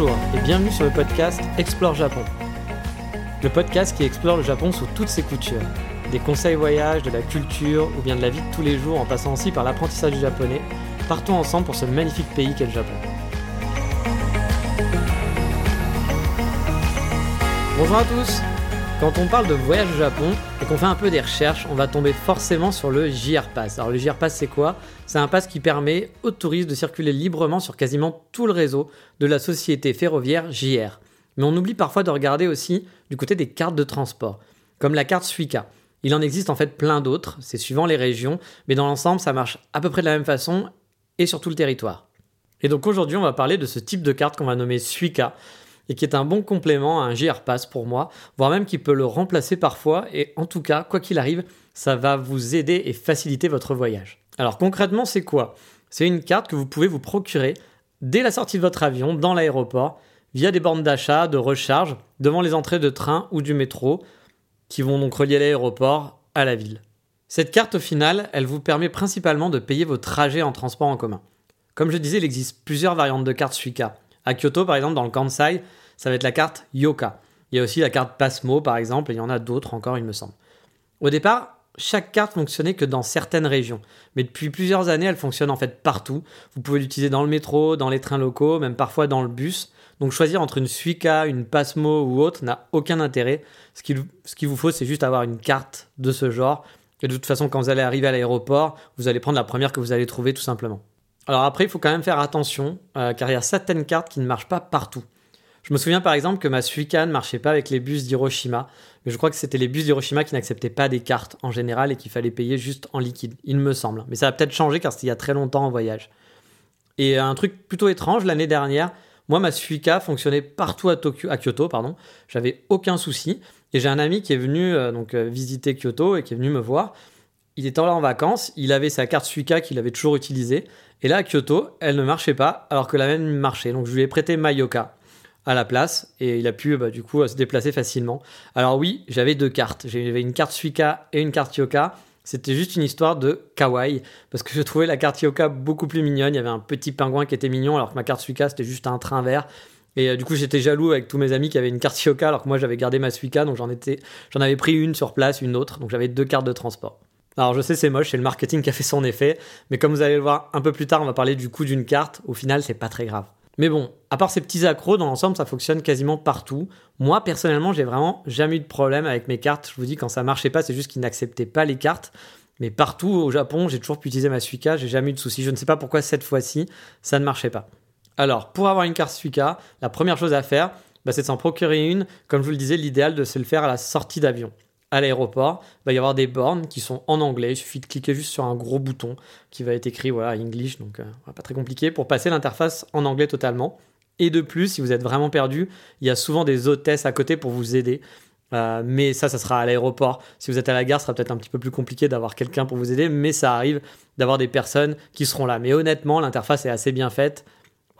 Bonjour et bienvenue sur le podcast Explore Japon. Le podcast qui explore le Japon sous toutes ses coutures. Des conseils voyage, de la culture ou bien de la vie de tous les jours en passant aussi par l'apprentissage du japonais. Partons ensemble pour ce magnifique pays qu'est le Japon. Bonjour à tous Quand on parle de voyage au Japon qu'on fait un peu des recherches, on va tomber forcément sur le JR Pass. Alors le JR Pass c'est quoi? C'est un pass qui permet aux touristes de circuler librement sur quasiment tout le réseau de la société ferroviaire JR. Mais on oublie parfois de regarder aussi du côté des cartes de transport, comme la carte Suica. Il en existe en fait plein d'autres, c'est suivant les régions, mais dans l'ensemble ça marche à peu près de la même façon et sur tout le territoire. Et donc aujourd'hui on va parler de ce type de carte qu'on va nommer Suica et qui est un bon complément à un JR Pass pour moi, voire même qui peut le remplacer parfois, et en tout cas, quoi qu'il arrive, ça va vous aider et faciliter votre voyage. Alors concrètement, c'est quoi? C'est une carte que vous pouvez vous procurer dès la sortie de votre avion dans l'aéroport, via des bornes d'achat, de recharge, devant les entrées de train ou du métro, qui vont donc relier l'aéroport à la ville. Cette carte, au final, elle vous permet principalement de payer vos trajets en transport en commun. Comme je disais, il existe plusieurs variantes de carte Suica. À Kyoto, par exemple, dans le Kansai, ça va être la carte Yoka. Il y a aussi la carte Pasmo, par exemple, et il y en a d'autres encore, il me semble. Au départ, chaque carte fonctionnait que dans certaines régions, mais depuis plusieurs années, elle fonctionne en fait partout. Vous pouvez l'utiliser dans le métro, dans les trains locaux, même parfois dans le bus. Donc choisir entre une Suica, une Pasmo ou autre n'a aucun intérêt. Ce qu'il vous faut, c'est juste avoir une carte de ce genre. Et de toute façon, quand vous allez arriver à l'aéroport, vous allez prendre la première que vous allez trouver tout simplement. Alors après, il faut quand même faire attention, euh, car il y a certaines cartes qui ne marchent pas partout. Je me souviens par exemple que ma Suica ne marchait pas avec les bus d'Hiroshima, mais je crois que c'était les bus d'Hiroshima qui n'acceptaient pas des cartes en général et qu'il fallait payer juste en liquide, il me semble. Mais ça a peut-être changé car c'était il y a très longtemps en voyage. Et un truc plutôt étrange, l'année dernière, moi ma Suica fonctionnait partout à, Kyoto, pardon. J'avais aucun souci. Et j'ai un ami qui est venu euh, donc euh, visiter Kyoto et qui est venu me voir. Il était là en vacances, il avait sa carte Suica qu'il avait toujours utilisée. Et là à Kyoto, elle ne marchait pas alors que la même marchait. Donc je lui ai prêté Mayoka à la place et il a pu bah, du coup se déplacer facilement. Alors oui, j'avais deux cartes. J'avais une carte Suica et une carte Yoka. C'était juste une histoire de kawaii parce que je trouvais la carte Yoka beaucoup plus mignonne. Il y avait un petit pingouin qui était mignon alors que ma carte Suica c'était juste un train vert. Et euh, du coup, j'étais jaloux avec tous mes amis qui avaient une carte Yoka alors que moi j'avais gardé ma Suica donc j'en étais j'en avais pris une sur place, une autre. Donc j'avais deux cartes de transport. Alors je sais c'est moche, c'est le marketing qui a fait son effet, mais comme vous allez le voir un peu plus tard, on va parler du coût d'une carte. Au final, c'est pas très grave. Mais bon, à part ces petits accros, dans l'ensemble, ça fonctionne quasiment partout. Moi, personnellement, j'ai vraiment jamais eu de problème avec mes cartes. Je vous dis, quand ça marchait pas, c'est juste qu'ils n'acceptaient pas les cartes. Mais partout au Japon, j'ai toujours pu utiliser ma Suica, j'ai jamais eu de soucis. Je ne sais pas pourquoi cette fois-ci, ça ne marchait pas. Alors, pour avoir une carte Suica, la première chose à faire, bah, c'est de s'en procurer une. Comme je vous le disais, l'idéal de se le faire à la sortie d'avion à l'aéroport, il va y avoir des bornes qui sont en anglais. Il suffit de cliquer juste sur un gros bouton qui va être écrit voilà English, donc euh, pas très compliqué pour passer l'interface en anglais totalement. Et de plus, si vous êtes vraiment perdu, il y a souvent des hôtesses à côté pour vous aider. Euh, mais ça, ça sera à l'aéroport. Si vous êtes à la gare, ce sera peut-être un petit peu plus compliqué d'avoir quelqu'un pour vous aider, mais ça arrive d'avoir des personnes qui seront là. Mais honnêtement, l'interface est assez bien faite.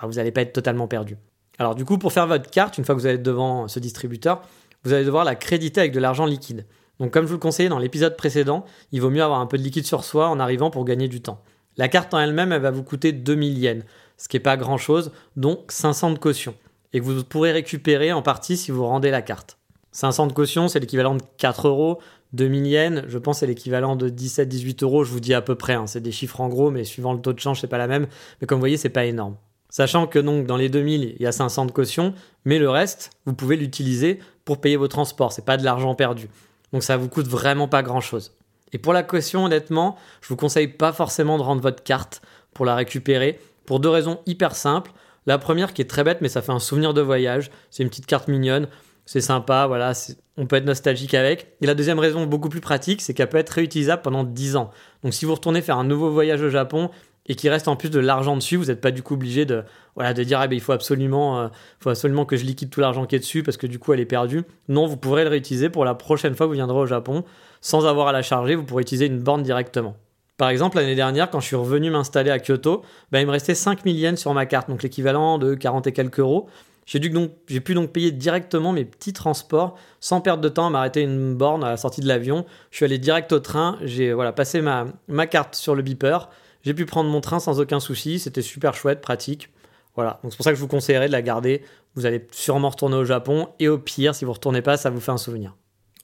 Bah, vous n'allez pas être totalement perdu. Alors du coup, pour faire votre carte, une fois que vous êtes devant ce distributeur, vous allez devoir la créditer avec de l'argent liquide. Donc comme je vous le conseillais dans l'épisode précédent, il vaut mieux avoir un peu de liquide sur soi en arrivant pour gagner du temps. La carte en elle-même, elle va vous coûter 2000 yens, ce qui n'est pas grand-chose, donc 500 de caution, et que vous pourrez récupérer en partie si vous rendez la carte. 500 de caution, c'est l'équivalent de 4 euros. 2000 yens, je pense c'est l'équivalent de 17-18 euros, je vous dis à peu près, hein. c'est des chiffres en gros, mais suivant le taux de change, c'est pas la même. Mais comme vous voyez, c'est pas énorme. Sachant que donc dans les 2000, il y a 500 de caution, mais le reste, vous pouvez l'utiliser pour payer vos transports, c'est pas de l'argent perdu. Donc ça vous coûte vraiment pas grand chose. Et pour la caution, honnêtement, je vous conseille pas forcément de rendre votre carte pour la récupérer pour deux raisons hyper simples. La première qui est très bête, mais ça fait un souvenir de voyage. C'est une petite carte mignonne. C'est sympa, voilà, on peut être nostalgique avec. Et la deuxième raison beaucoup plus pratique, c'est qu'elle peut être réutilisable pendant 10 ans. Donc si vous retournez faire un nouveau voyage au Japon et qu'il reste en plus de l'argent dessus, vous n'êtes pas du coup obligé de, voilà, de dire ah ben, il faut absolument, euh, faut absolument que je liquide tout l'argent qui est dessus parce que du coup elle est perdue. Non, vous pourrez le réutiliser pour la prochaine fois que vous viendrez au Japon sans avoir à la charger, vous pourrez utiliser une borne directement. Par exemple, l'année dernière, quand je suis revenu m'installer à Kyoto, ben, il me restait 5000 yens sur ma carte, donc l'équivalent de 40 et quelques euros. J'ai, dû donc, j'ai pu donc payer directement mes petits transports sans perdre de temps à m'arrêter une borne à la sortie de l'avion. Je suis allé direct au train, j'ai voilà, passé ma, ma carte sur le beeper, j'ai pu prendre mon train sans aucun souci, c'était super chouette, pratique. Voilà, donc c'est pour ça que je vous conseillerais de la garder. Vous allez sûrement retourner au Japon et au pire, si vous ne retournez pas, ça vous fait un souvenir.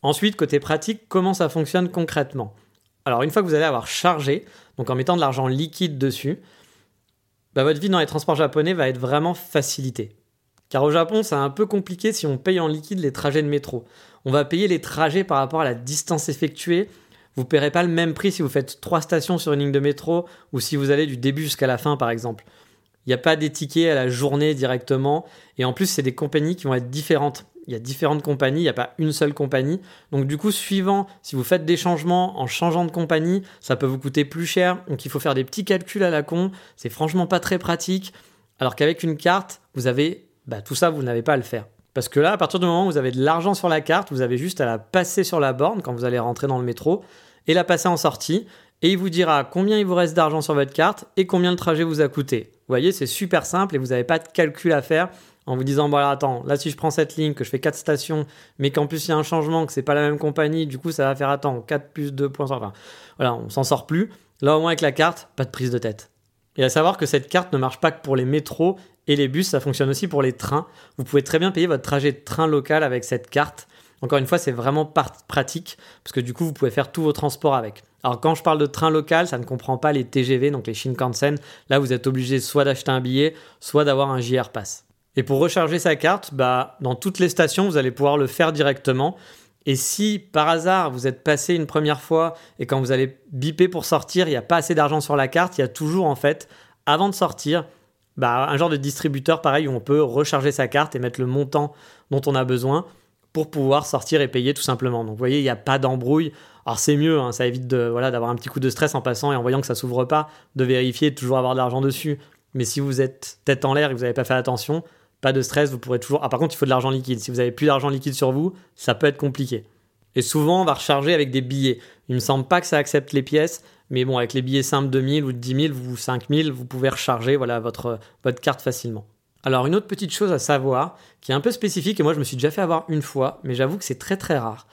Ensuite, côté pratique, comment ça fonctionne concrètement? Alors, une fois que vous allez avoir chargé, donc en mettant de l'argent liquide dessus, bah, votre vie dans les transports japonais va être vraiment facilitée. Car au Japon, c'est un peu compliqué si on paye en liquide les trajets de métro. On va payer les trajets par rapport à la distance effectuée. Vous ne paierez pas le même prix si vous faites trois stations sur une ligne de métro ou si vous allez du début jusqu'à la fin, par exemple. Il n'y a pas des tickets à la journée directement. Et en plus, c'est des compagnies qui vont être différentes. Il y a différentes compagnies, il n'y a pas une seule compagnie. Donc du coup, suivant, si vous faites des changements en changeant de compagnie, ça peut vous coûter plus cher. Donc il faut faire des petits calculs à la con. C'est franchement pas très pratique. Alors qu'avec une carte, vous avez bah, tout ça, vous n'avez pas à le faire. Parce que là, à partir du moment où vous avez de l'argent sur la carte, vous avez juste à la passer sur la borne quand vous allez rentrer dans le métro et la passer en sortie. Et il vous dira combien il vous reste d'argent sur votre carte et combien le trajet vous a coûté. Vous voyez, c'est super simple et vous n'avez pas de calcul à faire en vous disant voilà attends là si je prends cette ligne que je fais 4 stations mais qu'en plus il y a un changement que c'est pas la même compagnie du coup ça va faire attends 4 plus 2 points enfin voilà on s'en sort plus là au moins avec la carte pas de prise de tête et à savoir que cette carte ne marche pas que pour les métros et les bus, ça fonctionne aussi pour les trains. Vous pouvez très bien payer votre trajet de train local avec cette carte. Encore une fois, c'est vraiment pratique parce que du coup, vous pouvez faire tous vos transports avec. Alors, quand je parle de train local, ça ne comprend pas les TGV, donc les Shinkansen. Là, vous êtes obligé soit d'acheter un billet, soit d'avoir un JR Pass. Et pour recharger sa carte, bah, dans toutes les stations, vous allez pouvoir le faire directement. Et si par hasard vous êtes passé une première fois et quand vous allez biper pour sortir, il n'y a pas assez d'argent sur la carte, il y a toujours en fait, avant de sortir, bah, un genre de distributeur pareil où on peut recharger sa carte et mettre le montant dont on a besoin pour pouvoir sortir et payer tout simplement. Donc vous voyez, il n'y a pas d'embrouille. Alors c'est mieux, hein, ça évite de, voilà, d'avoir un petit coup de stress en passant et en voyant que ça s'ouvre pas, de vérifier, de toujours avoir de l'argent dessus. Mais si vous êtes tête en l'air et que vous n'avez pas fait attention, pas de stress, vous pourrez toujours... Ah par contre, il faut de l'argent liquide. Si vous avez plus d'argent liquide sur vous, ça peut être compliqué. Et souvent, on va recharger avec des billets. Il me semble pas que ça accepte les pièces, mais bon, avec les billets simples de 1000 ou de 10 000 ou 5000, vous pouvez recharger voilà, votre, carte facilement. Alors, une autre petite chose à savoir, qui est un peu spécifique, et moi je me suis déjà fait avoir une fois, mais j'avoue que c'est très très rare.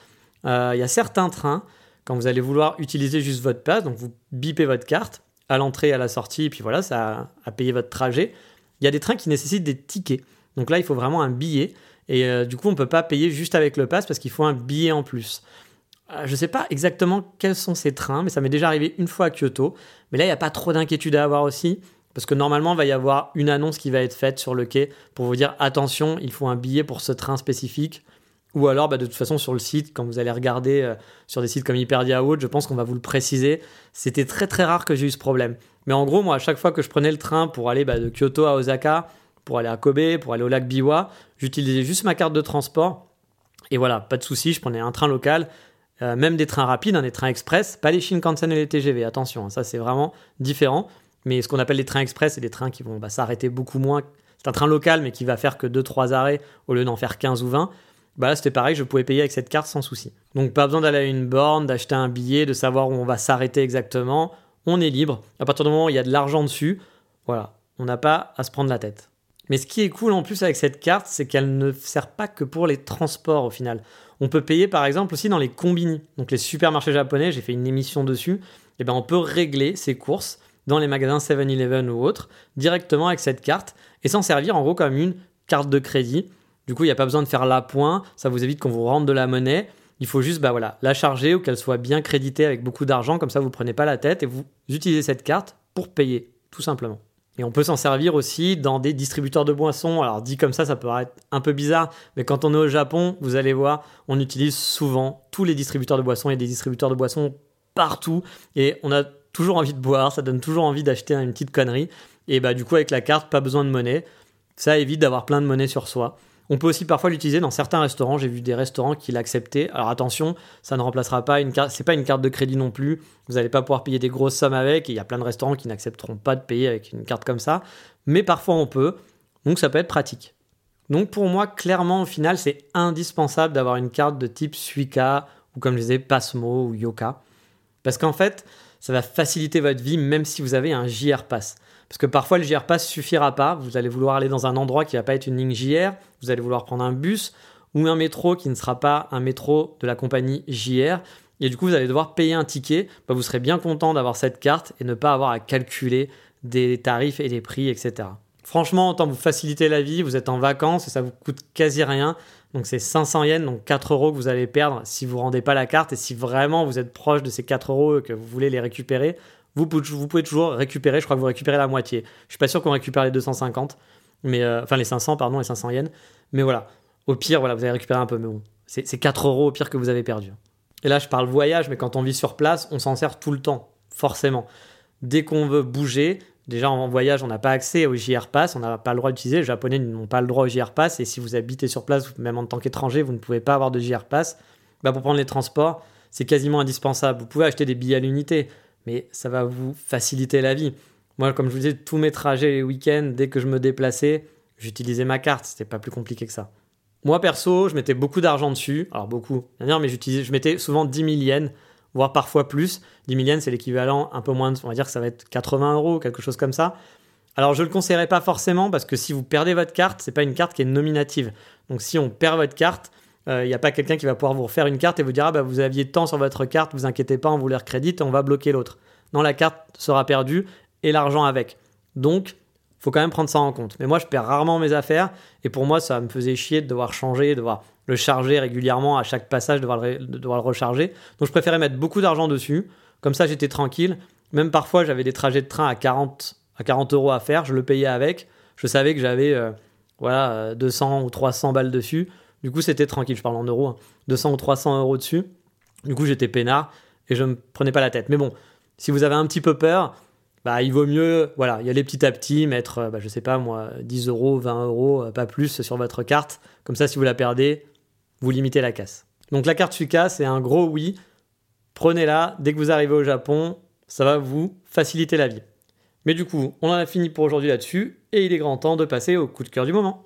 Euh, il y a certains trains, quand vous allez vouloir utiliser juste votre passe, donc vous bipez votre carte à l'entrée à la sortie, et puis voilà, ça a, payé votre trajet. Il y a des trains qui nécessitent des tickets. Donc là, il faut vraiment un billet. Et euh, du coup, on ne peut pas payer juste avec le pass parce qu'il faut un billet en plus. Euh, je ne sais pas exactement quels sont ces trains, mais ça m'est déjà arrivé une fois à Kyoto. Mais là, il n'y a pas trop d'inquiétude à avoir aussi, parce que normalement, il va y avoir une annonce qui va être faite sur le quai pour vous dire attention, il faut un billet pour ce train spécifique. Ou alors, bah, de toute façon, sur le site, quand vous allez regarder euh, sur des sites comme Hyperdia ou autre, je pense qu'on va vous le préciser. C'était très très rare que j'ai eu ce problème. Mais en gros, moi, à chaque fois que je prenais le train pour aller bah, de Kyoto à Osaka, pour aller à Kobe, pour aller au lac Biwa, j'utilisais juste ma carte de transport. Et voilà, pas de souci, je prenais un train local euh, même des trains rapides, hein, des trains express, pas les Shinkansen et les TGV, attention, hein, ça c'est vraiment différent. Mais ce qu'on appelle les trains express, c'est des trains qui vont bah, s'arrêter beaucoup moins. C'est un train local, mais qui va faire que 2-3 arrêts au lieu d'en faire 15 ou 20. Bah là, c'était pareil, je pouvais payer avec cette carte sans souci. Donc, pas besoin d'aller à une borne, d'acheter un billet, de savoir où on va s'arrêter exactement. On est libre. À partir du moment où il y a de l'argent dessus, voilà, on n'a pas à se prendre la tête. Mais ce qui est cool en plus avec cette carte, c'est qu'elle ne sert pas que pour les transports au final. On peut payer par exemple aussi dans les combini, donc les supermarchés japonais, j'ai fait une émission dessus, et eh ben on peut régler ses courses dans les magasins 7-Eleven ou autres directement avec cette carte et s'en servir en gros comme une carte de crédit. Du coup, il n'y a pas besoin de faire l'appoint, ça vous évite qu'on vous rende de la monnaie. Il faut juste bah voilà, la charger ou qu'elle soit bien créditée avec beaucoup d'argent, comme ça vous ne prenez pas la tête et vous utilisez cette carte pour payer, tout simplement. Et on peut s'en servir aussi dans des distributeurs de boissons. Alors dit comme ça, ça peut paraître un peu bizarre, mais quand on est au Japon, vous allez voir, on utilise souvent tous les distributeurs de boissons. Il y a des distributeurs de boissons partout et on a toujours envie de boire, ça donne toujours envie d'acheter une petite connerie. Et bah du coup avec la carte, pas besoin de monnaie. Ça évite d'avoir plein de monnaie sur soi. On peut aussi parfois l'utiliser dans certains restaurants. J'ai vu des restaurants qui l'acceptaient. Alors attention, ça ne remplacera pas une carte. C'est pas une carte de crédit non plus. Vous n'allez pas pouvoir payer des grosses sommes avec. il y a plein de restaurants qui n'accepteront pas de payer avec une carte comme ça. Mais parfois on peut. Donc ça peut être pratique. Donc pour moi, clairement, au final, c'est indispensable d'avoir une carte de type Suica ou comme je disais, Passmo ou Yoka. Parce qu'en fait, ça va faciliter votre vie même si vous avez un JR Pass. Parce que parfois le JR Pass suffira pas, vous allez vouloir aller dans un endroit qui va pas être une ligne JR, vous allez vouloir prendre un bus ou un métro qui ne sera pas un métro de la compagnie JR. Et du coup, vous allez devoir payer un ticket. Bah, vous serez bien content d'avoir cette carte et ne pas avoir à calculer des tarifs et des prix, etc. Franchement, autant vous faciliter la vie, vous êtes en vacances et ça vous coûte quasi rien. Donc c'est 500 yens, donc 4 euros que vous allez perdre si vous ne rendez pas la carte. Et si vraiment vous êtes proche de ces 4 euros et que vous voulez les récupérer, vous, pouvez toujours récupérer. Je crois que vous récupérez la moitié. Je suis pas sûr qu'on récupère les 250, mais euh, enfin les 500, pardon, les 500 yens. Mais voilà, au pire, voilà, vous allez récupérer un peu. Mais bon, c'est 4 euros au pire que vous avez perdu. Et là, je parle voyage, mais quand on vit sur place, on s'en sert tout le temps, forcément. Dès qu'on veut bouger, Déjà en voyage, on n'a pas accès au JR Pass, on n'a pas le droit d'utiliser. Les Japonais n'ont pas le droit au JR Pass. Et si vous habitez sur place, même en tant qu'étranger, vous ne pouvez pas avoir de JR Pass. Bah, pour prendre les transports, c'est quasiment indispensable. Vous pouvez acheter des billets à l'unité, mais ça va vous faciliter la vie. Moi, comme je vous disais, tous mes trajets les week-ends, dès que je me déplaçais, j'utilisais ma carte. C'était pas plus compliqué que ça. Moi, perso, je mettais beaucoup d'argent dessus. Alors, beaucoup, mais j'utilisais, je mettais souvent 10 000 yens voire parfois plus. 10 000 yens, c'est l'équivalent un peu moins, on va dire que ça va être 80 euros, quelque chose comme ça. Alors je ne le conseillerais pas forcément parce que si vous perdez votre carte, c'est pas une carte qui est nominative. Donc si on perd votre carte, il euh, n'y a pas quelqu'un qui va pouvoir vous refaire une carte et vous dire ah bah vous aviez tant sur votre carte, vous inquiétez pas, on vous les recrédite, on va bloquer l'autre. Non, la carte sera perdue et l'argent avec. Donc faut quand même prendre ça en compte. Mais moi je perds rarement mes affaires et pour moi ça me faisait chier de devoir changer, de devoir le charger régulièrement à chaque passage, devoir le, devoir le recharger. Donc je préférais mettre beaucoup d'argent dessus. Comme ça, j'étais tranquille. Même parfois, j'avais des trajets de train à 40, à 40 euros à faire. Je le payais avec. Je savais que j'avais euh, voilà, 200 ou 300 balles dessus. Du coup, c'était tranquille. Je parle en euros. 200 hein. ou 300 euros dessus. Du coup, j'étais peinard et je me prenais pas la tête. Mais bon, si vous avez un petit peu peur, bah, il vaut mieux voilà, y aller petit à petit, mettre, euh, bah, je sais pas moi, 10 euros, 20 euros, euh, pas plus sur votre carte. Comme ça, si vous la perdez, vous limitez la casse. Donc la carte Suica, c'est un gros oui. Prenez-la dès que vous arrivez au Japon, ça va vous faciliter la vie. Mais du coup, on en a fini pour aujourd'hui là-dessus, et il est grand temps de passer au coup de cœur du moment.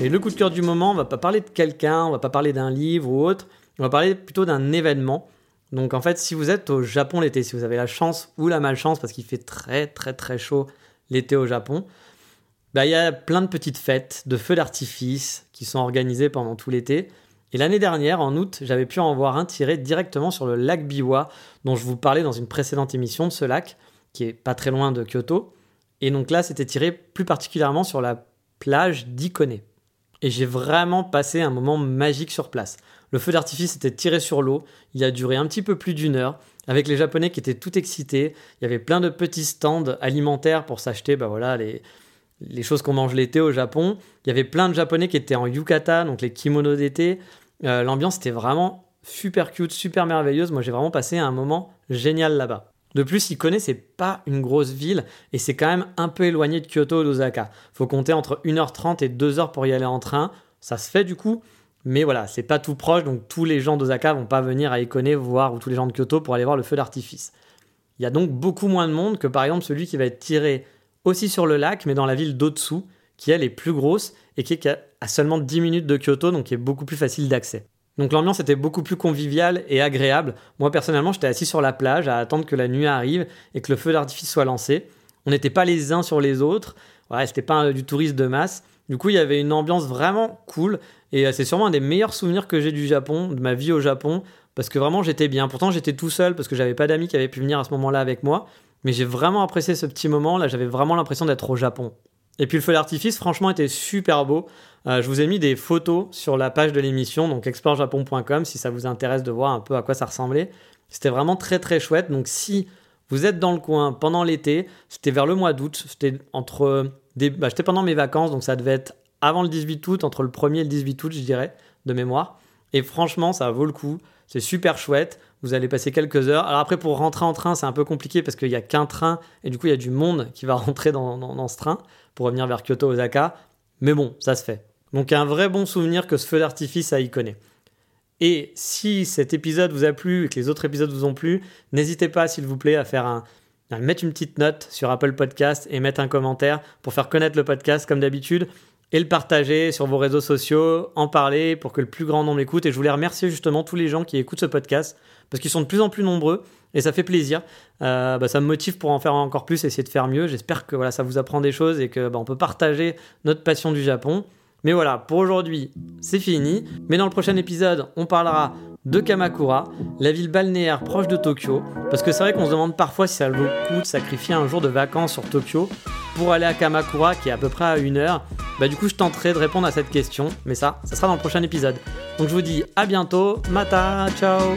Le coup de cœur du moment, on va pas parler de quelqu'un, on va pas parler d'un livre ou autre, on va parler plutôt d'un événement donc en fait, si vous êtes au Japon l'été, si vous avez la chance ou la malchance, parce qu'il fait très très très chaud l'été au Japon, bah, il y a plein de petites fêtes de feux d'artifice qui sont organisées pendant tout l'été. Et l'année dernière, en août, j'avais pu en voir un tiré directement sur le lac Biwa, dont je vous parlais dans une précédente émission de ce lac, qui est pas très loin de Kyoto. Et donc là, c'était tiré plus particulièrement sur la plage d'Ikone. Et j'ai vraiment passé un moment magique sur place. Le feu d'artifice était tiré sur l'eau. Il a duré un petit peu plus d'une heure, avec les Japonais qui étaient tout excités. Il y avait plein de petits stands alimentaires pour s'acheter bah voilà, les, les choses qu'on mange l'été au Japon. Il y avait plein de Japonais qui étaient en yukata, donc les kimonos d'été. Euh, l'ambiance était vraiment super cute, super merveilleuse. Moi, j'ai vraiment passé un moment génial là-bas. De plus, Ikone, c'est pas une grosse ville et c'est quand même un peu éloigné de Kyoto ou d'Osaka. Faut compter entre 1h30 et 2h pour y aller en train. Ça se fait du coup, mais voilà, c'est pas tout proche, donc tous les gens d'Osaka vont pas venir à Ikone voir, ou tous les gens de Kyoto pour aller voir le feu d'artifice. Il y a donc beaucoup moins de monde que par exemple celui qui va être tiré aussi sur le lac, mais dans la ville d'Otsu, qui elle est plus grosse et qui est à seulement 10 minutes de Kyoto, donc qui est beaucoup plus facile d'accès. Donc l'ambiance était beaucoup plus conviviale et agréable. Moi personnellement, j'étais assis sur la plage à attendre que la nuit arrive et que le feu d'artifice soit lancé. On n'était pas les uns sur les autres. Ouais, c'était pas du tourisme de masse. Du coup, il y avait une ambiance vraiment cool et euh, c'est sûrement un des meilleurs souvenirs que j'ai du Japon, de ma vie au Japon, parce que vraiment j'étais bien. Pourtant, j'étais tout seul parce que j'avais pas d'amis qui avaient pu venir à ce moment-là avec moi, mais j'ai vraiment apprécié ce petit moment. Là, j'avais vraiment l'impression d'être au Japon. Et puis le feu d'artifice, franchement, était super beau. Euh, je vous ai mis des photos sur la page de l'émission, donc explorejapon.com, si ça vous intéresse de voir un peu à quoi ça ressemblait. C'était vraiment très très chouette. Donc si vous êtes dans le coin pendant l'été, c'était vers le mois d'août, c'était entre des... bah, j'étais pendant mes vacances, donc ça devait être avant le 18 août, entre le 1er et le 18 août, je dirais, de mémoire. Et franchement, ça vaut le coup. C'est super chouette. Vous allez passer quelques heures. Alors après, pour rentrer en train, c'est un peu compliqué parce qu'il n'y a qu'un train et du coup, il y a du monde qui va rentrer dans, ce train pour revenir vers Kyoto, Osaka. Mais bon, ça se fait. Donc un vrai bon souvenir que ce feu d'artifice à Icone. Et si cet épisode vous a plu et que les autres épisodes vous ont plu, n'hésitez pas, s'il vous plaît, à faire un, à mettre une petite note sur Apple Podcast et mettre un commentaire pour faire connaître le podcast comme d'habitude et le partager sur vos réseaux sociaux, en parler pour que le plus grand nombre l'écoute. Et je voulais remercier justement tous les gens qui écoutent ce podcast parce qu'ils sont de plus en plus nombreux et ça fait plaisir. Euh, bah, ça me motive pour en faire encore plus, essayer de faire mieux. J'espère que voilà, ça vous apprend des choses et que bah, on peut partager notre passion du Japon. Mais voilà, pour aujourd'hui, c'est fini. Mais dans le prochain épisode, on parlera de Kamakura, la ville balnéaire proche de Tokyo. Parce que c'est vrai qu'on se demande parfois si ça vaut le coup de sacrifier un jour de vacances sur Tokyo pour aller à Kamakura, qui est à peu près à une heure. Bah du coup, je tenterai de répondre à cette question. Mais ça, ça sera dans le prochain épisode. Donc je vous dis à bientôt. Mata, ciao